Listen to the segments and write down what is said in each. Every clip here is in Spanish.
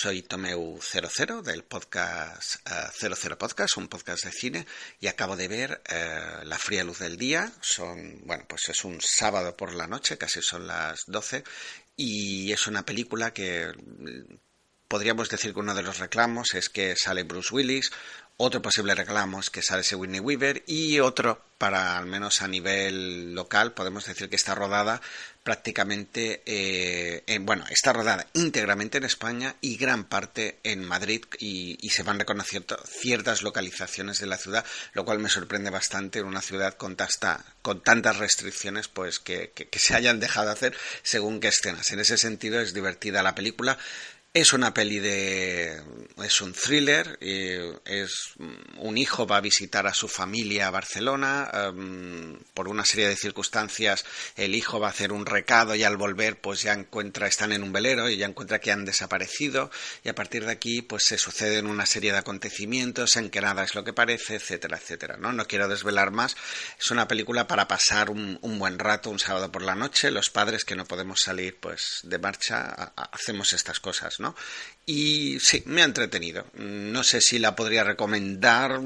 Soy Tomeu00 del podcast eh, 00 Podcast, un podcast de cine, y acabo de ver eh, La fría luz del día. Son, bueno, pues es un sábado por la noche, casi son las 12, y es una película que podríamos decir que uno de los reclamos es que sale Bruce Willis, otro posible reclamo es que sale Whitney Weaver y otro, para al menos a nivel local, podemos decir que está rodada prácticamente, eh, en, bueno, está rodada íntegramente en España y gran parte en Madrid y, se van reconociendo ciertas localizaciones de la ciudad, lo cual me sorprende bastante en una ciudad con, tasta, con tantas restricciones, pues que, que se hayan dejado hacer según qué escenas. En ese sentido es divertida la película. Es una peli de. es un thriller. es un hijo va a visitar a su familia a Barcelona. Um, por una serie de circunstancias, el hijo va a hacer un recado y al volver, pues ya encuentra, están en un velero y ya encuentra que han desaparecido. Y a partir de aquí, pues se suceden una serie de acontecimientos en que nada es lo que parece, etcétera, etcétera. No, no quiero desvelar más. Es una película para pasar un, buen rato, un sábado por la noche. Los padres que no podemos salir, pues de marcha, hacemos estas cosas, ¿no? Y sí, me ha entretenido. No sé si la podría recomendar.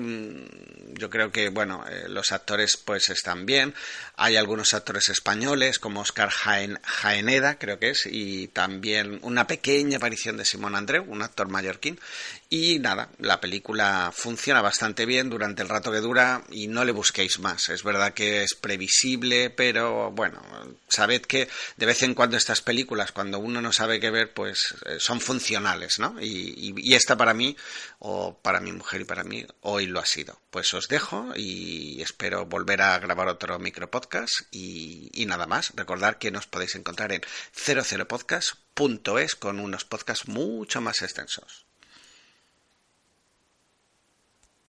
Yo creo que, bueno, eh, los actores pues están bien. Hay algunos actores españoles como Oscar Jaen, Jaeneda, creo que es, y también una pequeña aparición de Simón Andreu, un actor mallorquín. Y nada, la película funciona bastante bien durante el rato que dura y no le busquéis más. Es verdad que es previsible, pero bueno, sabed que de vez en cuando estas películas, cuando uno no sabe qué ver, pues eh, son funcionales, ¿no? Y, y, y, esta para mí, o para mi mujer y para mí, hoy lo ha sido. Pues os dejo y espero volver a grabar otro micropodcast y, y nada más. Recordad que nos podéis encontrar en 00podcast.es con unos podcasts mucho más extensos.